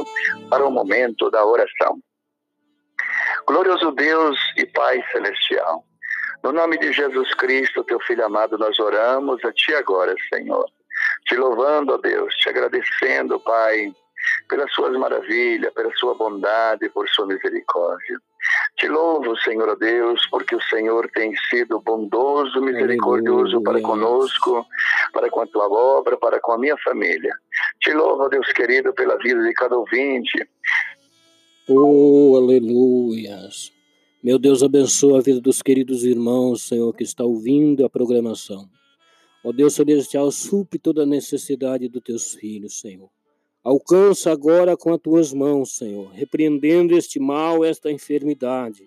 então para o momento da oração. Glorioso Deus e Pai Celestial, no nome de Jesus Cristo, teu Filho amado, nós oramos a Ti agora, Senhor. Te louvando, ó Deus, te agradecendo, Pai, pelas Suas maravilhas, pela Sua bondade, por Sua misericórdia. Te louvo, Senhor Deus, porque o Senhor tem sido bondoso, misericordioso para conosco, para com a tua obra, para com a minha família. Te louvo, Deus querido, pela vida de cada ouvinte. Oh, aleluias. Meu Deus, abençoa a vida dos queridos irmãos, Senhor, que está ouvindo a programação. Ó Deus Celestial, supre toda a necessidade dos teus filhos, Senhor. Alcança agora com as tuas mãos, Senhor, repreendendo este mal, esta enfermidade,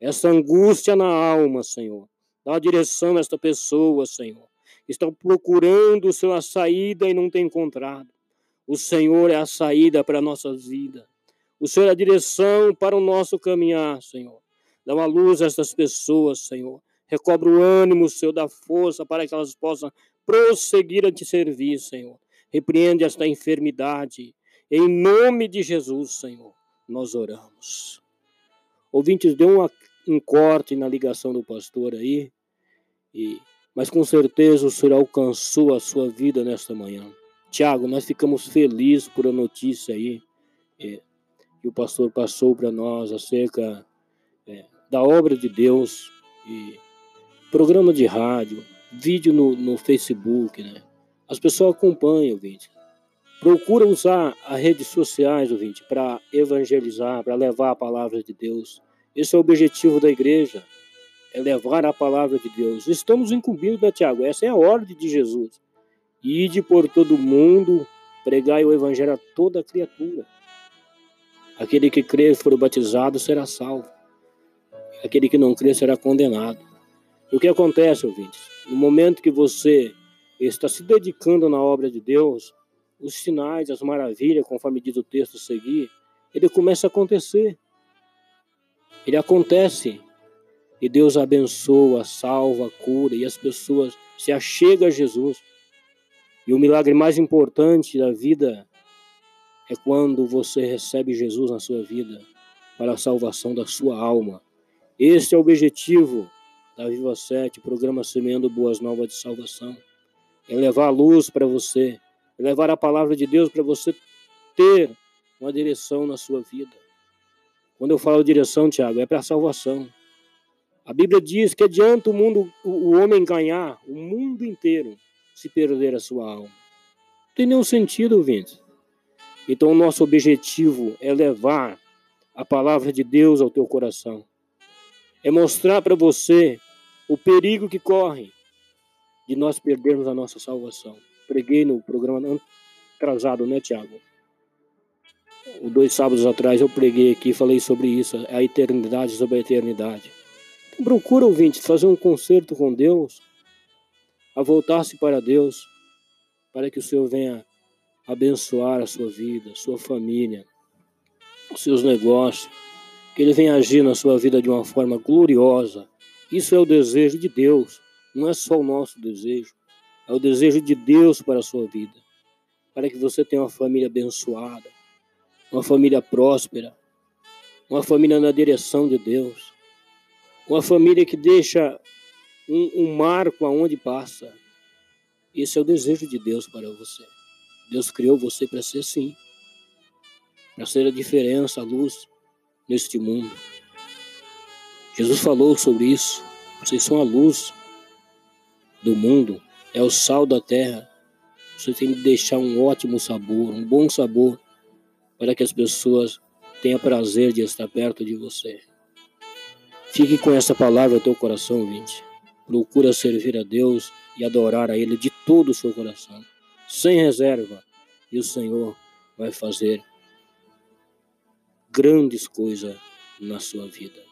essa angústia na alma, Senhor. Dá direção a esta pessoa, Senhor. Está procurando a saída e não tem encontrado. O Senhor é a saída para a nossa vida. O Senhor é a direção para o nosso caminhar, Senhor. Dá uma luz a estas pessoas, Senhor. Recobre o ânimo, Senhor, da força para que elas possam prosseguir a te servir, Senhor Repreende esta enfermidade. Em nome de Jesus, Senhor, nós oramos. Ouvintes, deu um corte na ligação do pastor aí, e, mas com certeza o Senhor alcançou a sua vida nesta manhã. Tiago, nós ficamos felizes por a notícia aí é, que o pastor passou para nós acerca é, da obra de Deus e programa de rádio, vídeo no, no Facebook, né? As pessoas acompanham, ouvinte. Procura usar as redes sociais, ouvinte, para evangelizar, para levar a palavra de Deus. Esse é o objetivo da igreja, é levar a palavra de Deus. Estamos incumbidos, né, Tiago? Essa é a ordem de Jesus. Ide por todo mundo, pregai o evangelho a toda criatura. Aquele que crer e for batizado será salvo. Aquele que não crer será condenado. O que acontece, ouvinte? No momento que você está se dedicando na obra de Deus, os sinais, as maravilhas, conforme diz o texto a seguir, ele começa a acontecer. Ele acontece. E Deus abençoa, salva, cura, e as pessoas se achegam a Jesus. E o milagre mais importante da vida é quando você recebe Jesus na sua vida para a salvação da sua alma. Este é o objetivo da Viva 7, programa Semeando Boas Novas de Salvação é levar a luz para você, é levar a palavra de Deus para você ter uma direção na sua vida. Quando eu falo direção, Tiago, é para a salvação. A Bíblia diz que adianta o mundo, o homem ganhar o mundo inteiro se perder a sua alma. Não tem nenhum sentido, ouvinte. Então, nosso objetivo é levar a palavra de Deus ao teu coração. É mostrar para você o perigo que corre de nós perdermos a nossa salvação. Preguei no programa atrasado, né, Tiago? Dois sábados atrás eu preguei aqui, falei sobre isso, a eternidade sobre a eternidade. Então, procura, ouvinte, fazer um concerto com Deus, a voltar-se para Deus, para que o Senhor venha abençoar a sua vida, sua família, os seus negócios, que Ele venha agir na sua vida de uma forma gloriosa. Isso é o desejo de Deus. Não é só o nosso desejo, é o desejo de Deus para a sua vida. Para que você tenha uma família abençoada, uma família próspera, uma família na direção de Deus, uma família que deixa um, um marco aonde passa. Esse é o desejo de Deus para você. Deus criou você para ser assim, para ser a diferença, a luz neste mundo. Jesus falou sobre isso. Vocês são a luz do mundo, é o sal da terra. Você tem que deixar um ótimo sabor, um bom sabor, para que as pessoas tenham prazer de estar perto de você. Fique com essa palavra no teu coração, ouvinte. Procura servir a Deus e adorar a Ele de todo o seu coração, sem reserva, e o Senhor vai fazer grandes coisas na sua vida.